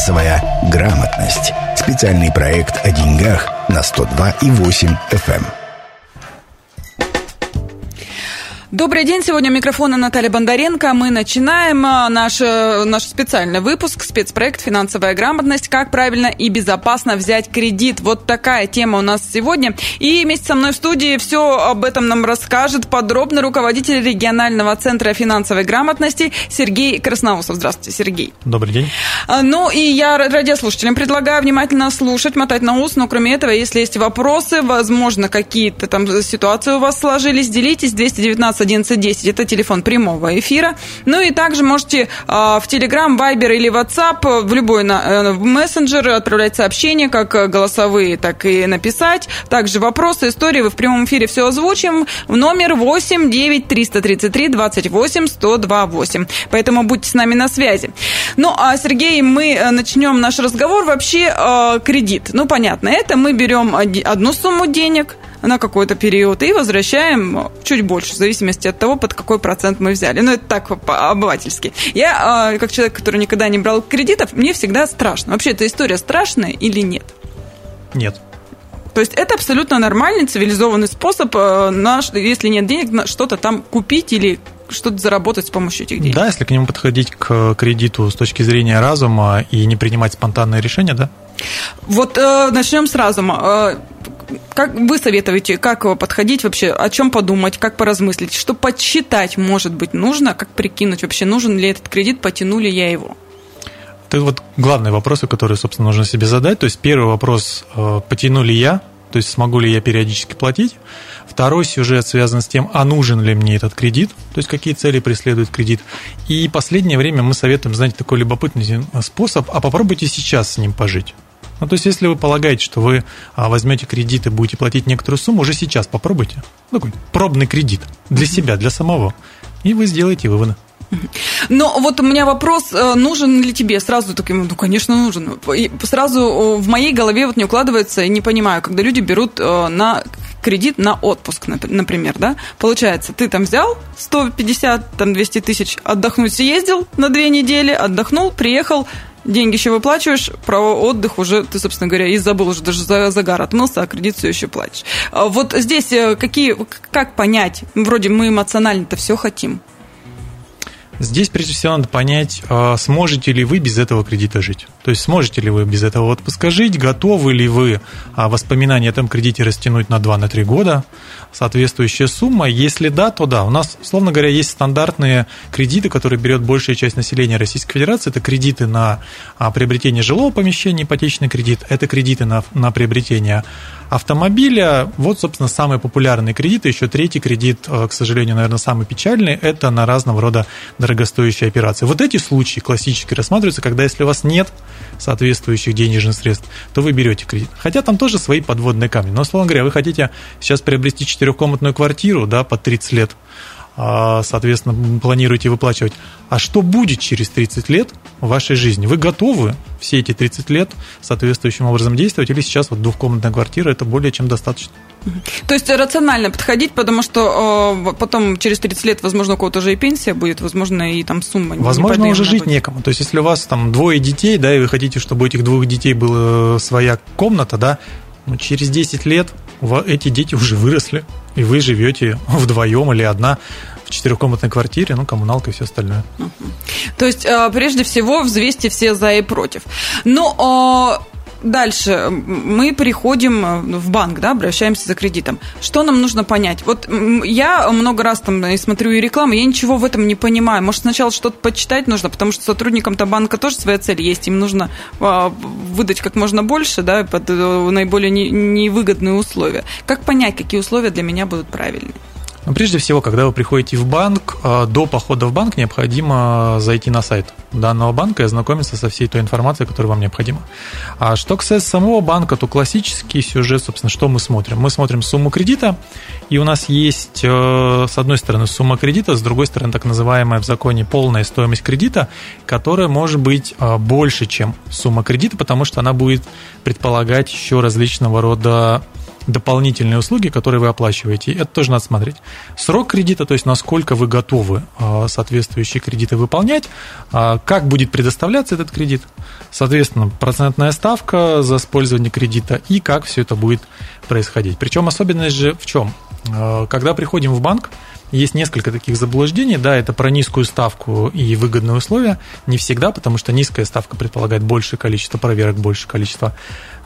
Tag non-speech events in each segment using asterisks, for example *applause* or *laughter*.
Финансовая грамотность. Специальный проект о деньгах на 102,8 FM. Добрый день, сегодня у микрофона Наталья Бондаренко. Мы начинаем а, наш, э, наш специальный выпуск, спецпроект «Финансовая грамотность. Как правильно и безопасно взять кредит». Вот такая тема у нас сегодня. И вместе со мной в студии все об этом нам расскажет подробно руководитель регионального центра финансовой грамотности Сергей Красноусов. Здравствуйте, Сергей. Добрый день. А, ну и я радиослушателям предлагаю внимательно слушать, мотать на ус, но кроме этого, если есть вопросы, возможно, какие-то там ситуации у вас сложились, делитесь 219 1110. Это телефон прямого эфира. Ну и также можете а, в Telegram, Viber или WhatsApp в любой э, мессенджер отправлять сообщения, как голосовые, так и написать. Также вопросы, истории вы в прямом эфире все озвучим. В номер 8 9 333 28 128. Поэтому будьте с нами на связи. Ну, а, Сергей, мы э, начнем наш разговор. Вообще, э, кредит. Ну, понятно, это мы берем одну сумму денег – на какой-то период и возвращаем чуть больше, в зависимости от того, под какой процент мы взяли. Ну, это так обывательски. Я, а, как человек, который никогда не брал кредитов, мне всегда страшно. Вообще, эта история страшная или нет? Нет. То есть это абсолютно нормальный, цивилизованный способ, э, на, если нет денег, что-то там купить или что-то заработать с помощью этих денег. Да, если к нему подходить к кредиту с точки зрения разума и не принимать спонтанные решения, да? Вот э, начнем с разума. Э, как вы советуете, как подходить вообще, о чем подумать, как поразмыслить, что подсчитать, может быть, нужно, как прикинуть вообще, нужен ли этот кредит, потянули я его? Это вот главные вопросы, которые, собственно, нужно себе задать. То есть первый вопрос, э, потяну ли я, то есть смогу ли я периодически платить. Второй сюжет связан с тем, а нужен ли мне этот кредит, то есть какие цели преследует кредит. И последнее время мы советуем, знаете, такой любопытный способ, а попробуйте сейчас с ним пожить. Ну, то есть, если вы полагаете, что вы а, возьмете кредит и будете платить некоторую сумму, уже сейчас попробуйте. Такой пробный кредит для себя, для самого. И вы сделаете выводы. Но вот у меня вопрос, э, нужен ли тебе сразу таким, ну, конечно, нужен. И сразу в моей голове вот не укладывается, не понимаю, когда люди берут э, на кредит на отпуск, например, да, получается, ты там взял 150, там 200 тысяч, отдохнуть съездил на две недели, отдохнул, приехал, деньги еще выплачиваешь, про отдых уже ты, собственно говоря, и забыл уже даже за загар отмылся, а кредит все еще платишь. А вот здесь э, какие, как понять, вроде мы эмоционально-то все хотим, Здесь, прежде всего, надо понять, а, сможете ли вы без этого кредита жить. То есть, сможете ли вы без этого отпуска жить, готовы ли вы а, воспоминания о этом кредите растянуть на 2-3 года, соответствующая сумма. Если да, то да. У нас, условно говоря, есть стандартные кредиты, которые берет большая часть населения Российской Федерации. Это кредиты на а, приобретение жилого помещения, ипотечный кредит, это кредиты на, на приобретение автомобиля. Вот, собственно, самые популярные кредиты. Еще третий кредит, к сожалению, наверное, самый печальный, это на разного рода дорогостоящие операции. Вот эти случаи классически рассматриваются, когда если у вас нет соответствующих денежных средств, то вы берете кредит. Хотя там тоже свои подводные камни. Но, условно говоря, вы хотите сейчас приобрести четырехкомнатную квартиру да, под 30 лет, соответственно, планируете выплачивать. А что будет через 30 лет в вашей жизни? Вы готовы все эти 30 лет соответствующим образом действовать? Или сейчас вот двухкомнатная квартира – это более чем достаточно? То есть рационально подходить, потому что э, потом через 30 лет, возможно, у кого-то уже и пенсия будет, возможно, и там сумма Возможно, уже жить будет. некому. То есть, если у вас там двое детей, да, и вы хотите, чтобы у этих двух детей была своя комната, да, ну, через 10 лет эти дети уже выросли, и вы живете вдвоем или одна в четырехкомнатной квартире, ну, коммуналка и все остальное. То есть, а, прежде всего, взвесьте все за и против. Но ну, а, Дальше мы приходим в банк, да, обращаемся за кредитом. Что нам нужно понять? Вот я много раз там и смотрю и рекламу, я ничего в этом не понимаю. Может, сначала что-то почитать нужно, потому что сотрудникам-то банка тоже своя цель есть. Им нужно а, выдать как можно больше, да, под э, наиболее невыгодные условия. Как понять, какие условия для меня будут правильные? Прежде всего, когда вы приходите в банк, а, до похода в банк необходимо зайти на сайт данного банка и ознакомиться со всей той информацией, которая вам необходима. А что касается самого банка, то классический сюжет, собственно, что мы смотрим? Мы смотрим сумму кредита, и у нас есть, э, с одной стороны, сумма кредита, с другой стороны, так называемая в законе полная стоимость кредита, которая может быть э, больше, чем сумма кредита, потому что она будет предполагать еще различного рода дополнительные услуги, которые вы оплачиваете. Это тоже надо смотреть. Срок кредита, то есть насколько вы готовы а, соответствующие кредиты выполнять, а, как будет предоставляться этот кредит, соответственно, процентная ставка за использование кредита и как все это будет происходить. Причем особенность же в чем? А, когда приходим в банк, есть несколько таких заблуждений. Да, это про низкую ставку и выгодные условия. Не всегда, потому что низкая ставка предполагает большее количество проверок, большее количество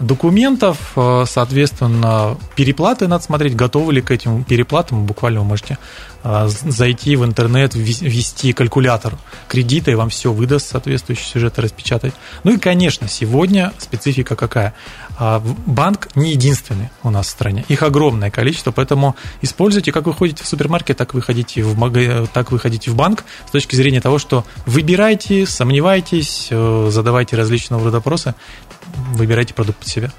документов. Э, соответственно, переплаты надо смотреть, готовы ли к этим переплатам. Буквально вы можете э, зайти в интернет, ввести калькулятор кредита, и вам все выдаст, соответствующие сюжеты распечатать. Ну и, конечно, сегодня специфика какая? А, банк не единственный у нас в стране. Их огромное количество, поэтому используйте, как вы ходите в супермаркет, так вы ходите в, мага... так вы в банк с точки зрения того, что выбирайте, сомневайтесь, э, задавайте различного рода вопросы, выбирайте продукт под себя.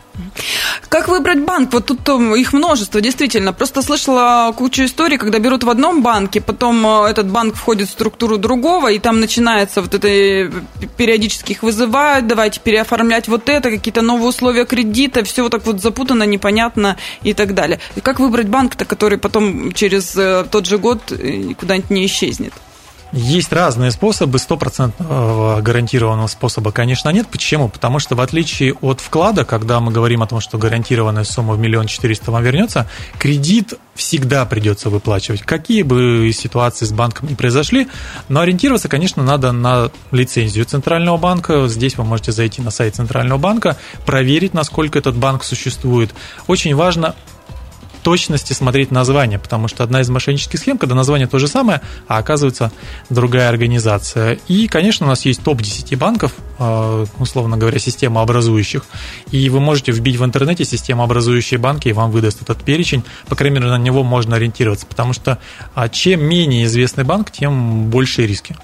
Как выбрать банк? Вот тут э, их множество, действительно. Просто слышала кучу историй, когда берут в одном банке, потом э, этот банк входит в структуру другого, и там начинается вот это, э, периодически их вызывают, давайте переоформлять вот это, какие-то новые условия кредита, все вот так вот запутано, непонятно и так далее. И как выбрать банк-то, который потом через тот же год куда-нибудь не исчезнет? Есть разные способы, стопроцентного гарантированного способа, конечно, нет. Почему? Потому что в отличие от вклада, когда мы говорим о том, что гарантированная сумма в миллион четыреста вам вернется, кредит всегда придется выплачивать. Какие бы ситуации с банком не произошли, но ориентироваться, конечно, надо на лицензию Центрального банка. Здесь вы можете зайти на сайт Центрального банка, проверить, насколько этот банк существует. Очень важно точности смотреть название, потому что одна из мошеннических схем, когда название то же самое, а оказывается другая организация. И, конечно, у нас есть топ-10 банков, э, условно говоря, системообразующих, и вы можете вбить в интернете системообразующие банки, и вам выдаст этот перечень, по крайней мере, на него можно ориентироваться, потому что а, чем менее известный банк, тем больше риски.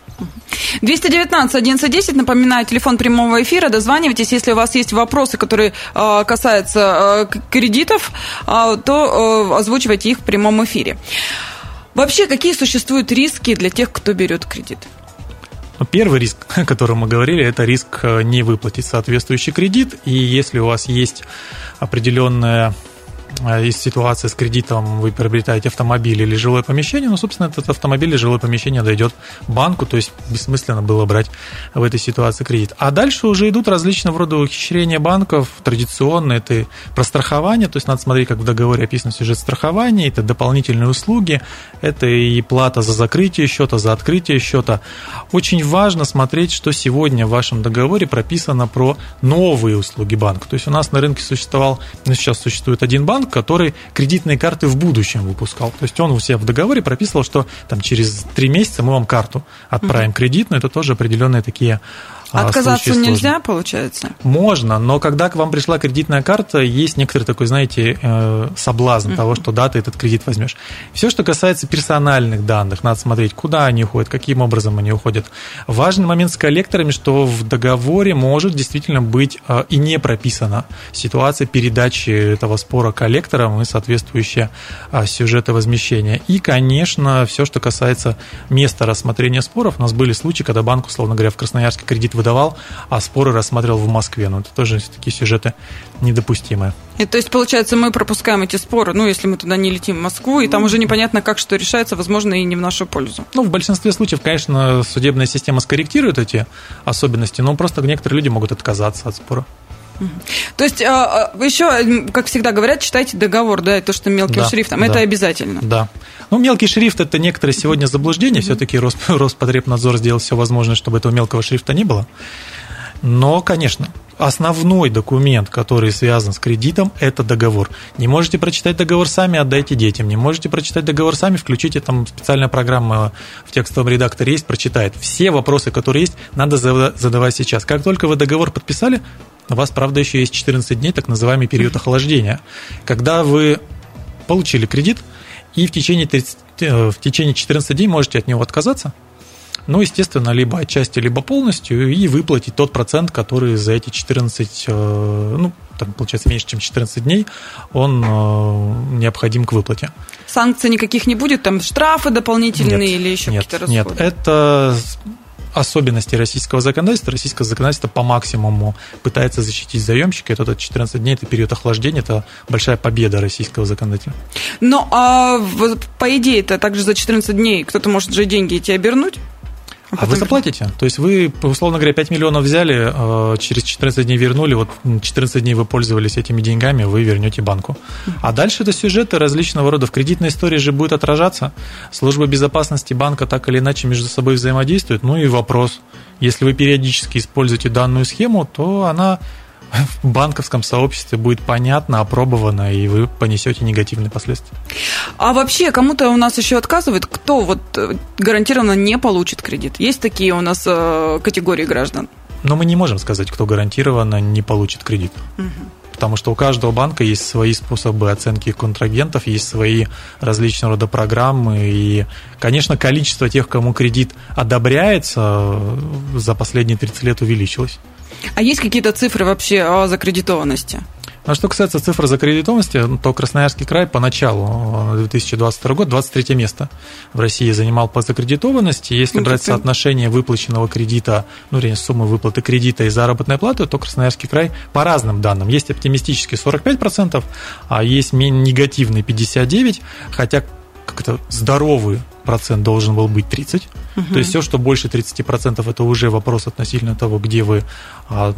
219 1110, напоминаю, телефон прямого эфира, дозванивайтесь, если у вас есть вопросы, которые э, касаются э, кредитов, э, то озвучивайте их в прямом эфире. Вообще, какие существуют риски для тех, кто берет кредит? Ну, первый риск, о котором мы говорили, это риск не выплатить соответствующий кредит. И если у вас есть определенная Э, из ситуации с кредитом вы приобретаете автомобиль или жилое помещение, ну, собственно, этот автомобиль или жилое помещение дойдет банку, то есть бессмысленно было брать в этой ситуации кредит. А дальше уже идут различного рода ухищрения банков, традиционные, это про страхование, то есть надо смотреть, как в договоре описан сюжет страхования, это дополнительные услуги, это и плата за закрытие счета, за открытие счета. Очень важно смотреть, что сегодня в вашем договоре прописано про новые услуги банка. То есть у нас на рынке существовал, ну, сейчас существует один банк, который кредитные карты в будущем выпускал. То есть он у себя в договоре прописывал, что там через три месяца мы вам карту отправим кредитную. Это тоже определенные такие а Отказаться нельзя, получается? Можно, но когда к вам пришла кредитная карта, есть некоторый такой, знаете, э, соблазн uh-huh. того, что да, ты этот кредит возьмешь. Все, что касается персональных данных, надо смотреть, куда они уходят, каким образом они уходят. Важный момент с коллекторами, что в договоре может действительно быть э, и не прописана ситуация передачи этого спора коллекторам и соответствующие э, сюжеты возмещения. И, конечно, все, что касается места рассмотрения споров, у нас были случаи, когда банк, условно говоря, в Красноярске кредит выдавал, а споры рассматривал в Москве. Ну, это тоже такие сюжеты недопустимые. И, то есть, получается, мы пропускаем эти споры, ну, если мы туда не летим в Москву, и там уже непонятно, как что решается, возможно, и не в нашу пользу. Ну, в большинстве случаев, конечно, судебная система скорректирует эти особенности, но просто некоторые люди могут отказаться от спора. То есть а, а, еще, как всегда говорят, читайте договор, да, то, что мелким да, шрифтом, да, это обязательно. Да. Ну, мелкий шрифт – это некоторые сегодня заблуждения, mm-hmm. все-таки *laughs* Роспотребнадзор сделал все возможное, чтобы этого мелкого шрифта не было. Но, конечно, основной документ, который связан с кредитом, это договор. Не можете прочитать договор сами, отдайте детям. Не можете прочитать договор сами, включите там специальная программа в текстовом редакторе есть, прочитает. Все вопросы, которые есть, надо задавать сейчас. Как только вы договор подписали, у вас, правда, еще есть 14 дней, так называемый период охлаждения. Когда вы получили кредит, и в течение, 30, э, в течение 14 дней можете от него отказаться, ну, естественно, либо отчасти, либо полностью, и выплатить тот процент, который за эти 14, э, ну, там, получается, меньше, чем 14 дней, он э, необходим к выплате. Санкций никаких не будет? Там штрафы дополнительные нет, или еще нет, какие-то расходы? Нет, это особенности российского законодательства. Российское законодательство по максимуму пытается защитить заемщика. Это 14 дней, это период охлаждения, это большая победа российского законодателя. Ну, а по идее, это также за 14 дней кто-то может же деньги эти обернуть? А, а вы заплатите. То есть вы, условно говоря, 5 миллионов взяли, а, через 14 дней вернули, вот 14 дней вы пользовались этими деньгами, вы вернете банку. А дальше это сюжеты различного рода. В кредитной истории же будет отражаться. Служба безопасности банка так или иначе между собой взаимодействует. Ну и вопрос. Если вы периодически используете данную схему, то она в банковском сообществе будет понятно, опробовано, и вы понесете негативные последствия. А вообще, кому-то у нас еще отказывают, кто вот э, гарантированно не получит кредит? Есть такие у нас э, категории граждан? Но мы не можем сказать, кто гарантированно не получит кредит. Угу потому что у каждого банка есть свои способы оценки контрагентов, есть свои различного рода программы, и, конечно, количество тех, кому кредит одобряется, за последние 30 лет увеличилось. А есть какие-то цифры вообще о закредитованности? А что касается цифр закредитованности, то Красноярский край поначалу 2022 год 23 место в России занимал по закредитованности. Если ну, брать соотношение выплаченного кредита, ну, вернее, суммы выплаты кредита и заработной платы, то Красноярский край по разным данным. Есть оптимистический 45%, а есть негативный 59%, хотя как-то здоровый процент должен был быть 30. Угу. То есть все, что больше 30%, это уже вопрос относительно того, где вы а,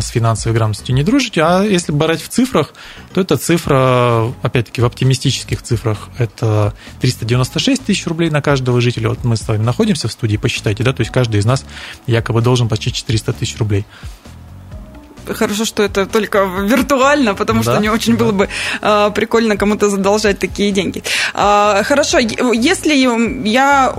с финансовой грамотностью не дружите. А если брать в цифрах, то эта цифра, опять-таки в оптимистических цифрах, это 396 тысяч рублей на каждого жителя. Вот мы с вами находимся в студии, посчитайте, да, то есть каждый из нас якобы должен почти 400 тысяч рублей хорошо, что это только виртуально, потому да, что не очень да. было бы э, прикольно кому-то задолжать такие деньги. Э, хорошо, если я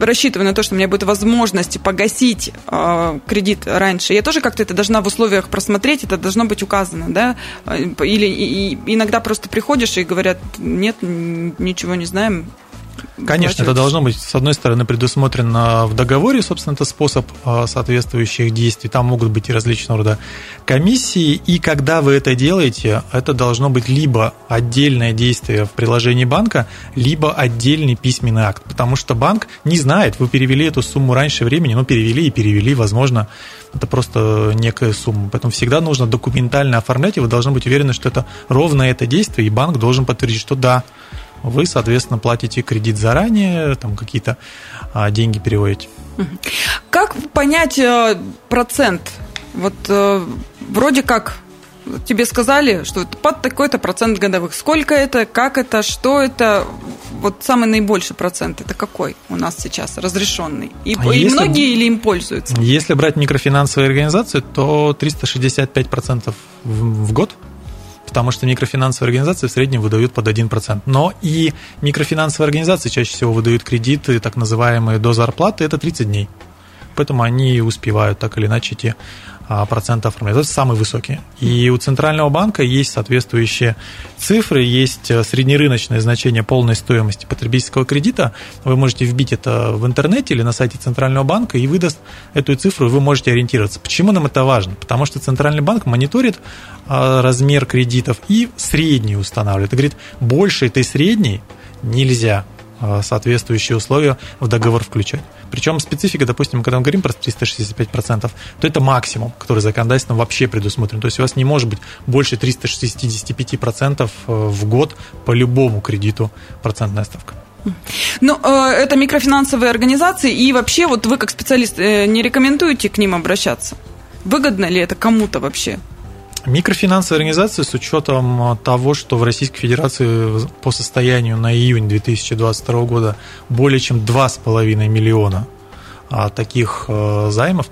рассчитываю на то, что у меня будет возможность погасить э, кредит раньше, я тоже как-то это должна в условиях просмотреть, это должно быть указано, да? Или и, и иногда просто приходишь и говорят, нет, ничего не знаем, Конечно, это должно быть, с одной стороны, предусмотрено в договоре, собственно, это способ а, соответствующих действий. Там могут быть и различного рода комиссии, и когда вы это делаете, это должно быть либо отдельное действие в приложении банка, либо отдельный письменный акт, потому что банк не знает, вы перевели эту сумму раньше времени, ну, перевели и перевели, возможно, это просто некая сумма. Поэтому всегда нужно документально оформлять, и вы должны быть уверены, что это ровно это действие, и банк должен подтвердить, что да, вы, соответственно, платите кредит заранее, там какие-то а, деньги переводите. Как понять э, процент? Вот э, вроде как тебе сказали, что под такой-то процент годовых. Сколько это, как это, что это? Вот самый наибольший процент это какой у нас сейчас разрешенный? И, а и если, многие или им пользуются? Если брать микрофинансовые организации, то 365% в, в год потому что микрофинансовые организации в среднем выдают под 1%. Но и микрофинансовые организации чаще всего выдают кредиты, так называемые до зарплаты, это 30 дней. Поэтому они успевают так или иначе эти процента оформлять. Это самый высокий. И у Центрального банка есть соответствующие цифры, есть э, среднерыночное значение полной стоимости потребительского кредита. Вы можете вбить это в интернете или на сайте Центрального банка и выдаст эту цифру, и вы можете ориентироваться. Почему нам это важно? Потому что Центральный банк мониторит а, размер кредитов и средний устанавливает. И говорит, больше этой средней нельзя а, соответствующие условия в договор включать. Причем специфика, допустим, когда мы говорим про 365%, то это максимум, который законодательством вообще предусмотрен. То есть у вас не может быть больше 365% э, в год по любому кредиту процентная ставка. Ну, э, это микрофинансовые организации, и вообще вот вы как специалист э, не рекомендуете к ним обращаться? Выгодно ли это кому-то вообще? Микрофинансовые организации с учетом того, что в Российской Федерации по состоянию на июнь 2022 года более чем 2,5 миллиона а, таких э, займов,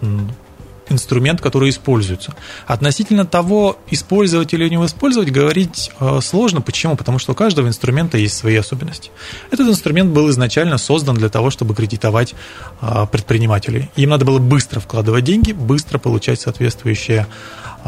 инструмент, который используется. Относительно того, использовать или не использовать, говорить э, сложно. Почему? Потому что у каждого инструмента есть свои особенности. Этот инструмент был изначально создан для того, чтобы кредитовать э, предпринимателей. Им надо было быстро вкладывать деньги, быстро получать соответствующие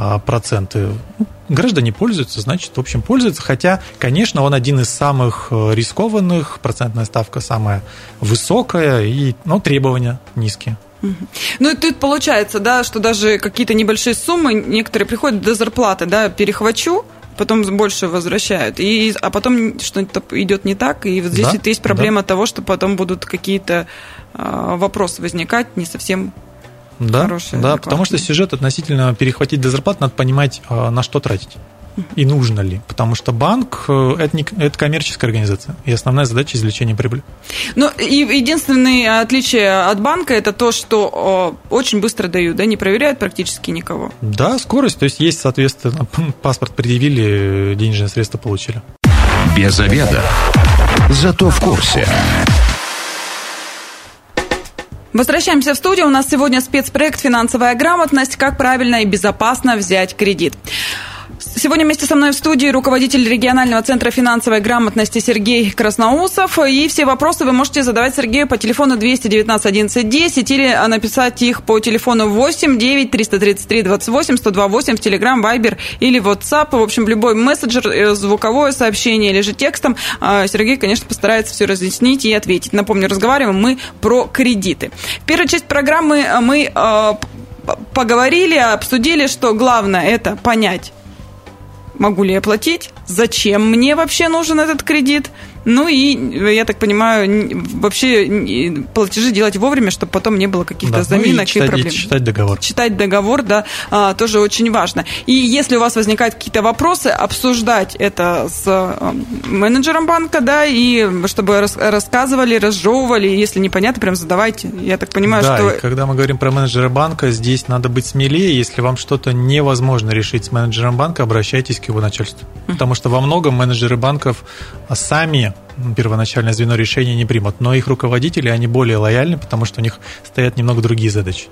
а, проценты. Ну, граждане пользуются, значит, в общем, пользуются. Хотя, конечно, он один из самых э, рискованных, процентная ставка самая высокая, и ну, требования низкие. Ну и тут получается, да, что даже какие-то небольшие суммы, некоторые приходят до зарплаты, да, перехвачу, потом больше возвращают. И, а потом что-то идет не так, и вот здесь Да, есть проблема того, что потом будут какие-то а, вопросы возникать не совсем Да, Хорошие, да адекватные. потому что сюжет относительно перехватить до зарплаты надо понимать, а, на что тратить и нужно ли. Потому что банк э, это, не, это коммерческая организация, и основная задача извлечение прибыли. Ну, и единственное отличие от банка это то, что о, очень быстро дают, да, не проверяют практически никого. Да, скорость, то есть есть, соответственно, *laughs* паспорт предъявили, денежные средства получили. Без обеда. Зато в курсе. Возвращаемся в студию. У нас сегодня спецпроект «Финансовая грамотность. Как правильно и безопасно взять кредит». Сегодня вместе со мной в студии руководитель регионального центра финансовой грамотности Сергей Красноусов. И все вопросы вы можете задавать Сергею по телефону 219 11 10 или написать их по телефону 8 9 333 28 128 в Telegram, Viber или WhatsApp. В общем, любой мессенджер, э, звуковое сообщение или же текстом. А Сергей, конечно, постарается все разъяснить и ответить. Напомню, разговариваем мы про кредиты. В первой часть программы мы э, поговорили, обсудили, что главное это понять, могу ли я платить, зачем мне вообще нужен этот кредит, ну и, я так понимаю, вообще платежи делать вовремя, чтобы потом не было каких-то Да, ну и заминок и, читать, и проблем. читать договор. Читать договор, да, а, тоже очень важно. И если у вас возникают какие-то вопросы, обсуждать это с а, менеджером банка, да, и чтобы рас- рассказывали, разжевывали, если непонятно, прям задавайте. Я так понимаю, да, что... и когда мы говорим про менеджера банка, здесь надо быть смелее. Если вам что-то невозможно решить с менеджером банка, обращайтесь к его начальству. Потому что во многом менеджеры банков сами первоначальное звено решения не примут, но их руководители, они более лояльны, потому что у них стоят немного другие задачи.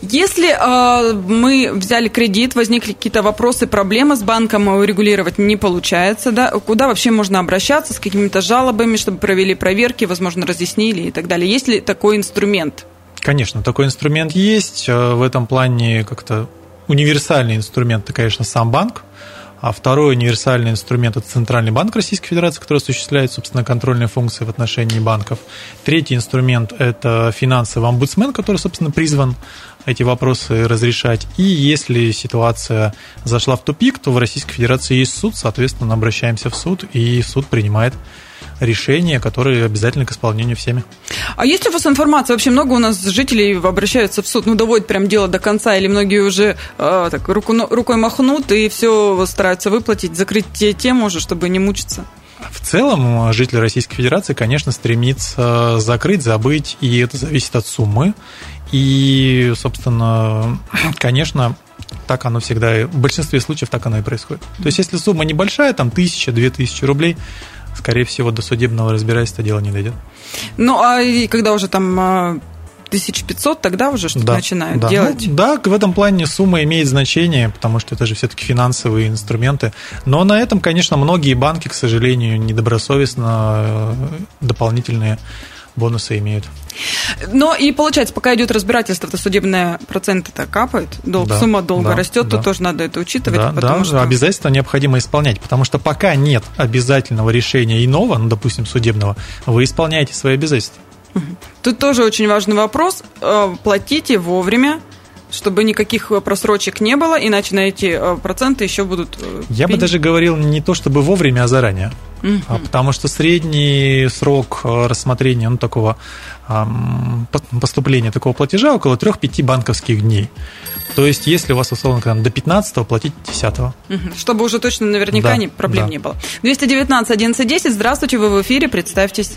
Если э, мы взяли кредит, возникли какие-то вопросы, проблемы с банком, а урегулировать не получается, да, куда вообще можно обращаться с какими-то жалобами, чтобы провели проверки, возможно, разъяснили и так далее? Есть ли такой инструмент? Конечно, такой инструмент есть. Э, В этом плане как-то универсальный инструмент, это, конечно, сам банк. А второй универсальный инструмент – это Центральный банк Российской Федерации, который осуществляет, собственно, контрольные функции в отношении банков. Третий инструмент – это финансовый омбудсмен, который, собственно, призван эти вопросы разрешать. И если ситуация зашла в тупик, то в Российской Федерации есть суд, соответственно, обращаемся в суд, и суд принимает решения, которые обязательны к исполнению всеми. А есть у вас информация? Вообще много у нас жителей обращаются в суд, ну, доводят прям дело до конца, или многие уже э, так руку, рукой махнут и все стараются выплатить, закрыть те тему уже, чтобы не мучиться? В целом, жители Российской Федерации, конечно, стремится закрыть, забыть, и это зависит от суммы. И, собственно, *clears throat* конечно, так оно всегда, в большинстве случаев так оно и происходит. То есть, если сумма небольшая, там тысяча, две тысячи рублей, скорее всего, до судебного разбирательства дело не дойдет. Ну, а и когда уже там а, 1500, тогда уже что-то Да, начинают да. делать? Ну, да, в этом плане сумма имеет значение, потому что это же все-таки финансовые инструменты. Но на этом, конечно, многие банки, к сожалению, недобросовестно э, дополнительные бонусы имеют. Но и получается, пока идет разбирательство, то судебные проценты-то капают, долг, Да, сумма долга да, растет, да. то тоже надо это учитывать, Да, потому да, что... обязательно необходимо исполнять, потому что пока нет обязательного решения иного, ну, допустим, судебного, вы исполняете свои обязательства. Тут тоже очень важный вопрос. Э, Платите вовремя, чтобы никаких э, просрочек не было, иначе на эти э, проценты еще будут... э, Я бы даже говорил не то чтобы вовремя, а заранее. Мгм. А Потому что средний срок рассмотрения ну, такого поступления такого платежа около 3-5 банковских дней. То есть, если у вас, условно говоря, до 15 платите 10 Мгм. Чтобы уже точно наверняка Да, не, проблем да. не было. 219 11 10, здравствуйте, вы в эфире, представьтесь.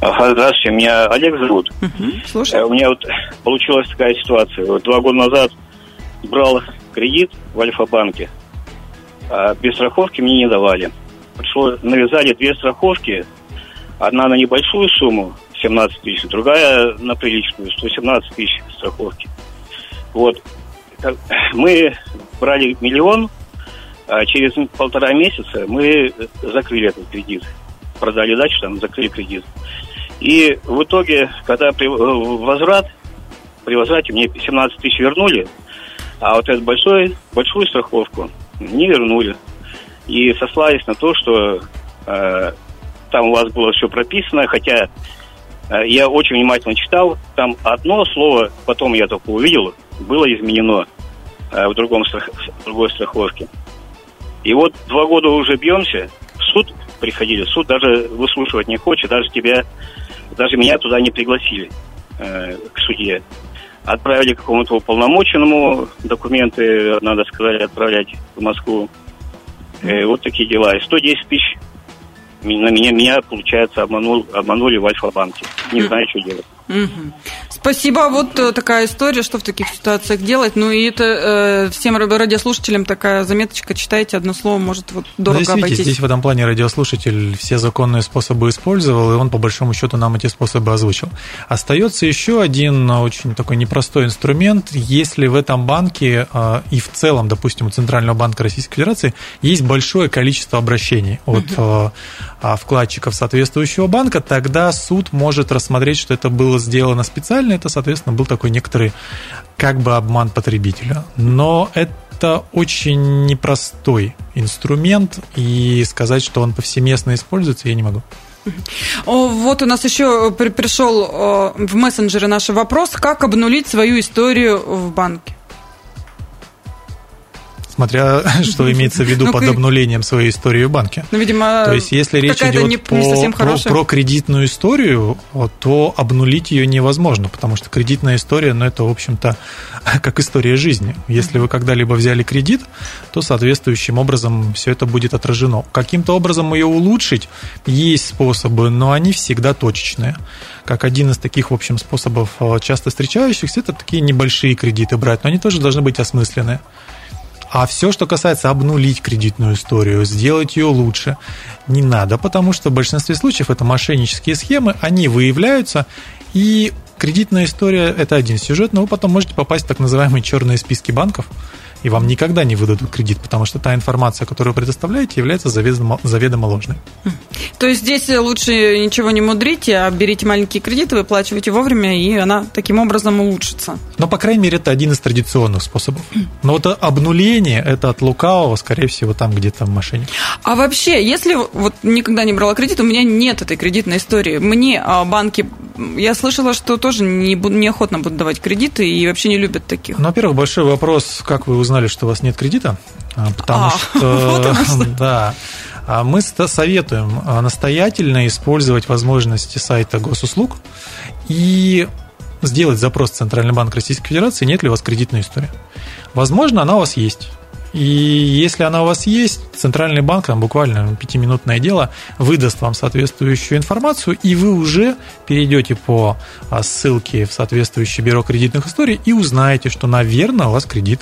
Ага, Здравствуйте, меня Олег зовут. Мгм. Э, Слушаю. У меня вот получилась такая ситуация. Вот два года назад брал кредит в Альфа-банке, а без страховки мне не давали. Пришло, навязали две страховки. Одна на небольшую сумму, 17 тысяч, другая на приличную, 117 тысяч страховки. Вот. Мы брали миллион, а через полтора месяца мы закрыли этот кредит. Продали дачу, там закрыли кредит. И в итоге, когда при, э, возврат, при возврате мне 17 тысяч вернули, а вот эту большой, большую страховку не вернули. И сослались на то, что э, там у вас было все прописано, хотя э, я очень внимательно читал, там одно слово, потом я только увидел, было изменено э, в, другом страх- в другой страховке. И вот два года уже бьемся, в суд приходили, суд даже выслушивать не хочет, даже тебя, даже меня туда не пригласили э, к судье. Отправили какому-то уполномоченному документы, надо сказать, отправлять в Москву. Э, вот такие дела. И 110 тысяч на меня, меня, получается, обманул, обманули в Альфа-банке. Не знаю, что делать. Угу. Спасибо. Вот э, такая история, что в таких ситуациях делать. Ну и это э, всем радиослушателям такая заметочка. Читайте одно слово, может вот дорого ну, обойтись. Здесь в этом плане радиослушатель все законные способы использовал, и он по большому счету нам эти способы озвучил. Остается еще один очень такой непростой инструмент. Если в этом банке э, и в целом, допустим, у Центрального банка Российской Федерации есть большое количество обращений от э, вкладчиков соответствующего банка, тогда суд может рассмотреть, что это было сделано специально, это, соответственно, был такой некоторый как бы обман потребителя. Но это очень непростой инструмент, и сказать, что он повсеместно используется, я не могу. Вот у нас еще пришел в мессенджеры наш вопрос, как обнулить свою историю в банке смотря *laughs* что имеется в виду под обнулением своей истории в банке. Ну, видимо, то есть, если речь идет не, по, не про, про кредитную историю, то обнулить ее невозможно, потому что кредитная история, ну, это, в общем-то, *laughs* как история жизни. Если вы когда-либо взяли кредит, то соответствующим образом все это будет отражено. Каким-то образом ее улучшить есть способы, но они всегда точечные. Как один из таких, в общем, способов э, часто встречающихся, это такие небольшие кредиты брать, но они тоже должны быть осмысленные. А все, что касается обнулить кредитную историю, сделать ее лучше, не надо, потому что в большинстве случаев это мошеннические схемы, они выявляются, и кредитная история – это один сюжет, но вы потом можете попасть в так называемые черные списки банков, и вам никогда не выдадут кредит, потому что та информация, которую вы предоставляете, является заведомо, заведомо ложной. То есть здесь лучше ничего не мудрите, а берите маленькие кредиты, выплачивайте вовремя, и она таким образом улучшится. Но, по крайней мере, это один из традиционных способов. Но вот обнуление – это от лукавого, скорее всего, там где-то в машине. А вообще, если вот никогда не брала кредит, у меня нет этой кредитной истории. Мне а, банки, я слышала, что тоже не неохотно будут давать кредиты и вообще не любят таких. Ну, во-первых, большой вопрос, как вы узнали, что у вас нет кредита, а, потому а, что, *laughs* вот *laughs* да, а мы советуем настоятельно использовать возможности сайта госуслуг и сделать запрос в Центральный банк Российской Федерации, нет ли у вас кредитной истории. Возможно, она у вас есть. И если она у вас есть, Центральный банк, там буквально пятиминутное дело, выдаст вам соответствующую информацию, и вы уже перейдете по ссылке в соответствующее бюро кредитных историй и узнаете, что, наверное, у вас кредит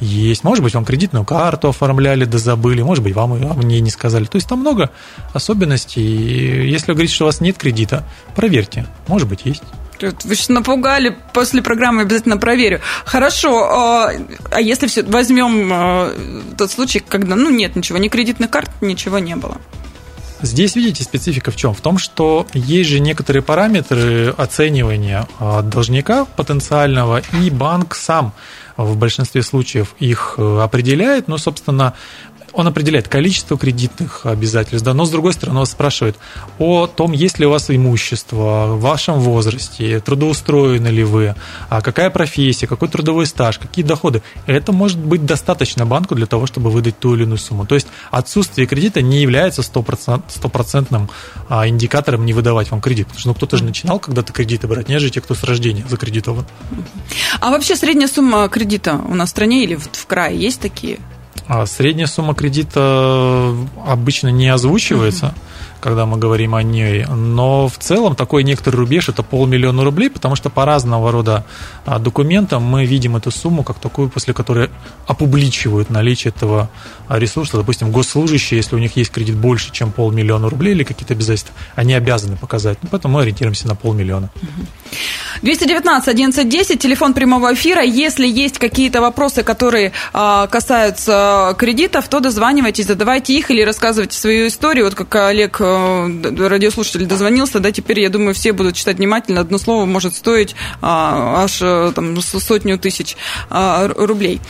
есть. Может быть, вам кредитную карту оформляли, да забыли, может быть, вам ее мне не сказали. То есть там много особенностей. Если вы говорите, что у вас нет кредита, проверьте. Может быть, есть. Вы сейчас напугали, после программы обязательно проверю. Хорошо, а, а если все возьмем а, тот случай, когда ну нет ничего, ни кредитных карт, ничего не было? Здесь, видите, специфика в чем? В том, что есть же некоторые параметры оценивания а, должника потенциального, и банк сам в большинстве случаев их э, определяет, но, собственно, он определяет количество кредитных обязательств, да, но с другой стороны он спрашивает о том, есть ли у вас имущество, в вашем возрасте, трудоустроены ли вы, а какая профессия, какой трудовой стаж, какие доходы. Это может быть достаточно банку для того, чтобы выдать ту или иную сумму. То есть отсутствие кредита не является стопроцентным а, индикатором не выдавать вам кредит. Потому что ну, кто-то же начинал когда-то кредиты брать, не же те, кто с рождения закредитован. А вообще средняя сумма кредита у нас в стране или в крае есть такие? А средняя сумма кредита обычно не озвучивается. Когда мы говорим о ней. Но в целом такой некоторый рубеж – это полмиллиона рублей, потому что по разного рода а, документам мы видим эту сумму как такую, после которой опубличивают наличие этого ресурса. Допустим, госслужащие, если у них есть кредит больше, чем полмиллиона рублей или какие-то обязательства, они обязаны показать. Ну, поэтому мы ориентируемся на полмиллиона. 219 1110, телефон прямого эфира. Если есть какие-то вопросы, которые а, касаются кредитов, то дозванивайтесь, задавайте их или рассказывайте свою историю. Вот как Олег радиослушатель дозвонился, да, теперь, я думаю, все будут читать внимательно. Одно слово может стоить а, аж э, там, сотню тысяч а, рублей.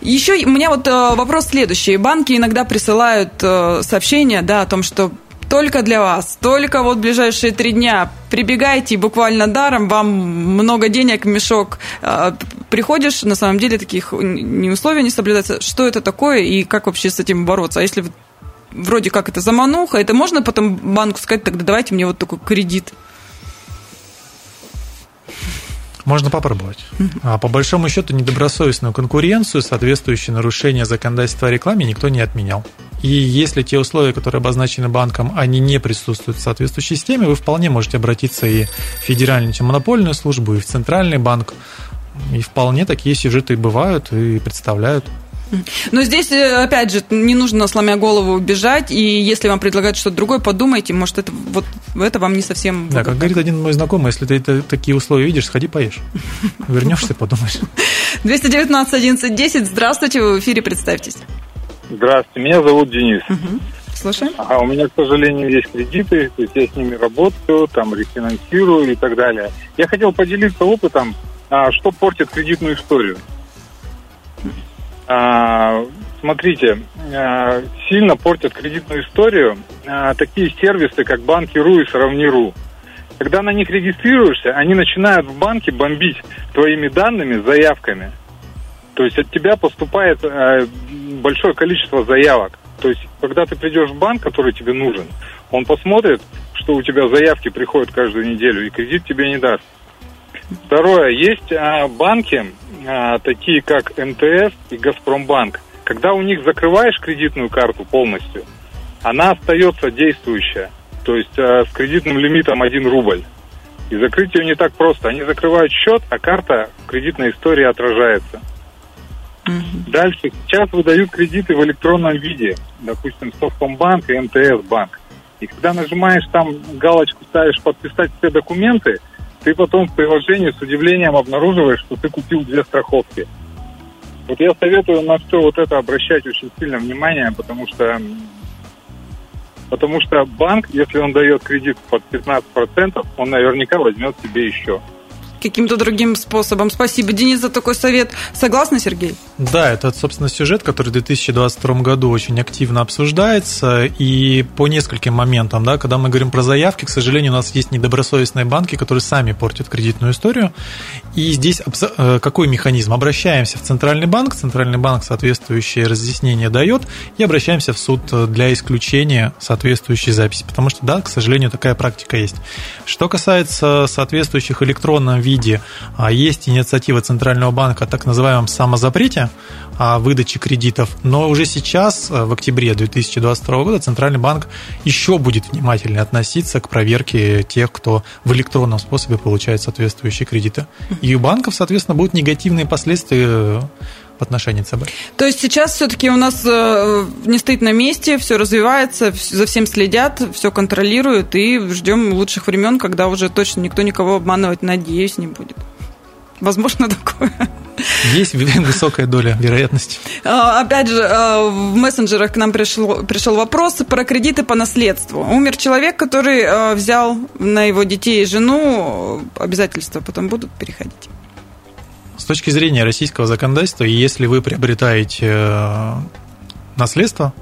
Еще у меня вот а, вопрос следующий. Банки иногда присылают сообщения, да, о том, что только для вас, только вот ближайшие три дня прибегайте буквально даром, вам много денег, мешок приходишь, на самом деле таких не условий не соблюдается. Что это такое и как вообще с этим бороться? А если вроде как это замануха, это можно потом банку сказать, тогда давайте мне вот такой кредит? Можно попробовать. А по большому счету недобросовестную конкуренцию, соответствующие нарушения законодательства о рекламе никто не отменял. И если те условия, которые обозначены банком, они не присутствуют в соответствующей системе, вы вполне можете обратиться и в Федеральную антимонопольную службу, и в Центральный банк. И вполне такие сюжеты бывают и представляют. Но здесь, э, опять же, не нужно, сломя голову, бежать, и если вам предлагают что-то другое, подумайте, может, это, вот, это вам не совсем... Да, как говорит один мой знакомый, если ты это, такие условия видишь, сходи поешь. *laughs* Вернешься, подумаешь. 219 11 10, здравствуйте, вы в эфире, представьтесь. Здравствуйте, меня зовут Денис. Угу. Слушаем. А у меня, к сожалению, есть кредиты, то есть я с ними работаю, там рефинансирую и так далее. Я хотел поделиться опытом, а, что портит кредитную историю. А, смотрите, а, сильно портят кредитную историю а, такие сервисы, как Банки.ру и Сравни.ру. Когда на них регистрируешься, они начинают в банке бомбить твоими данными, заявками. То есть от тебя поступает большое количество заявок. То есть, когда ты придешь в банк, который тебе нужен, он посмотрит, что у тебя заявки приходят каждую неделю, и кредит тебе не даст. Второе, есть а, банки, а, такие как МТС и Газпромбанк. Когда у них закрываешь кредитную карту полностью, она остается действующая, то есть а, с кредитным лимитом 1 рубль. И закрыть ее не так просто. Они закрывают счет, а карта в кредитной истории отражается. Угу. Дальше. Сейчас выдают кредиты в электронном виде. Допустим, Совкомбанк и МТС банк. И когда нажимаешь там галочку, ставишь подписать все документы – ты потом в приложении с удивлением обнаруживаешь, что ты купил две страховки. Вот я советую на все вот это обращать очень сильно внимание, потому что потому что банк, если он дает кредит под 15%, он наверняка возьмет себе еще каким-то другим способом. Спасибо, Денис, за такой совет. Согласны, Сергей? Да, это, собственно, сюжет, который в 2022 году очень активно обсуждается. И по нескольким моментам, да, когда мы говорим про заявки, к сожалению, у нас есть недобросовестные банки, которые сами портят кредитную историю. И здесь э, какой механизм? Обращаемся в Центральный банк, Центральный банк соответствующее разъяснение дает, и обращаемся в суд для исключения соответствующей записи. Потому что, да, к сожалению, такая практика есть. Что касается соответствующих электронном виде. А есть инициатива Центрального банка о так называемом самозапрете о выдаче кредитов, но уже сейчас, э, в октябре 2022 года, Центральный банк еще будет внимательнее относиться к проверке тех, кто в электронном способе получает соответствующие кредиты. И у банков, соответственно, будут негативные последствия в отношении ЦБ. То есть сейчас все-таки у нас э, не стоит на месте, все развивается, за всем следят, все контролируют, и ждем лучших времен, когда уже точно никто никого обманывать, надеюсь, не будет. Возможно, *laughs* такое. Есть *laughs* высокая доля вероятности. А, опять же, э, в мессенджерах к нам пришел, пришел вопрос про кредиты по наследству. Умер человек, который э, взял на его детей и жену обязательства, потом будут переходить. С точки зрения российского законодательства, если вы приобретаете э, наследство,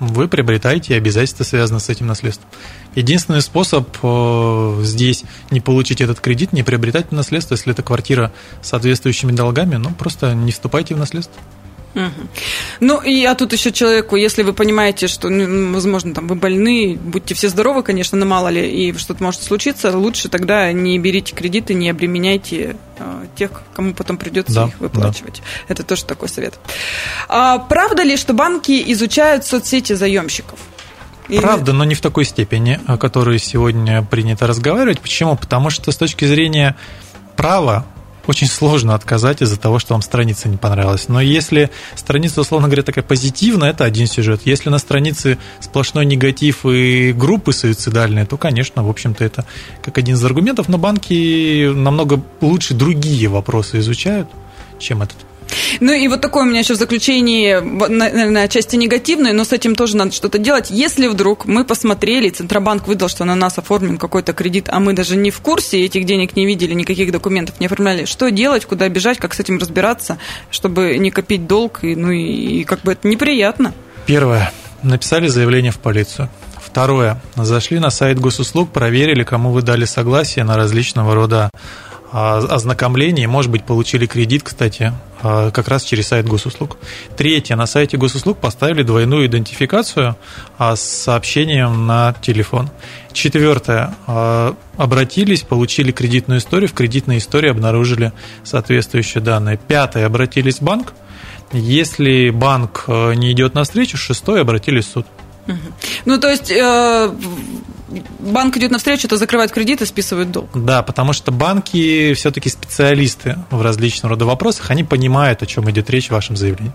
вы приобретаете обязательства, связанные с этим наследством. Единственный способ э, здесь не получить этот кредит, не приобретать наследство, если это квартира с соответствующими долгами, ну просто не вступайте в наследство. Ну, и а тут еще человеку, если вы понимаете, что, ну, возможно, там вы больны, будьте все здоровы, конечно, но мало ли, и что-то может случиться, лучше тогда не берите кредиты, не обременяйте э, тех, кому потом придется да, их выплачивать. Да. Это тоже такой совет. А, правда ли, что банки изучают соцсети заемщиков? Правда, но не в такой степени, о которой сегодня принято разговаривать. Почему? Потому что с точки зрения права очень сложно отказать из-за того, что вам страница не понравилась. Но если страница, условно говоря, такая позитивная, это один сюжет. Если на странице сплошной негатив и группы суицидальные, то, конечно, в общем-то, это как один из аргументов. Но банки намного лучше другие вопросы изучают, чем этот. Ну и вот такое у меня еще в заключении, наверное, отчасти негативное, но с этим тоже надо что-то делать. Если вдруг мы посмотрели, Центробанк выдал, что на нас оформлен какой-то кредит, а мы даже не в курсе, этих денег не видели, никаких документов не оформляли, что делать, куда бежать, как с этим разбираться, чтобы не копить долг, и, ну и, и как бы это неприятно. Первое. Написали заявление в полицию. Второе. Зашли на сайт госуслуг, проверили, кому вы дали согласие на различного рода ознакомление, может быть, получили кредит, кстати, как раз через сайт госуслуг. Третье, на сайте госуслуг поставили двойную идентификацию а, с сообщением на телефон. Четвертое, обратились, получили кредитную историю, в кредитной истории обнаружили соответствующие данные. Пятое, обратились в банк, если банк не идет навстречу, шестое, обратились в суд. Ну, то есть э, банк идет навстречу, это закрывает кредит и списывает долг. Да, потому что банки все-таки специалисты в различного рода вопросах, они понимают, о чем идет речь в вашем заявлении.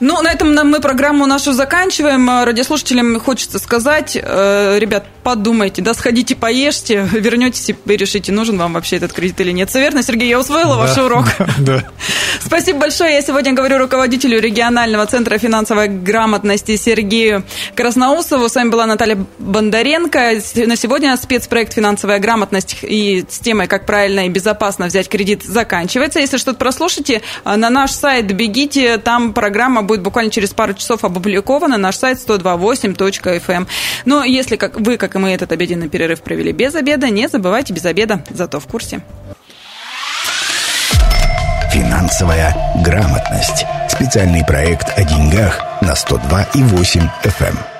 Ну, на этом мы программу нашу заканчиваем. Радиослушателям хочется сказать, э, ребят, подумайте, да, сходите поешьте, *laughs* вернетесь и решите, нужен вам вообще этот кредит или нет. Все верно, Сергей, я усвоила да, ваш урок. *laughs* Да. *laughs* Спасибо большое. Я сегодня говорю руководителю регионального центра финансовой грамотности Сергею Красноусову. С вами была Наталья Бондаренко. На сегодня спецпроект «Финансовая грамотность» и с темой «Как правильно и безопасно взять кредит» заканчивается. Если что-то прослушайте, э, на наш сайт бегите, там программа будет буквально через пару часов опубликована, наш сайт 128.fm. Эм. Но если как вы, как и мы, этот обеденный перерыв провели без обеда, не забывайте без обеда, зато в курсе. Финансовая грамотность. Специальный проект о деньгах на 102,8 FM.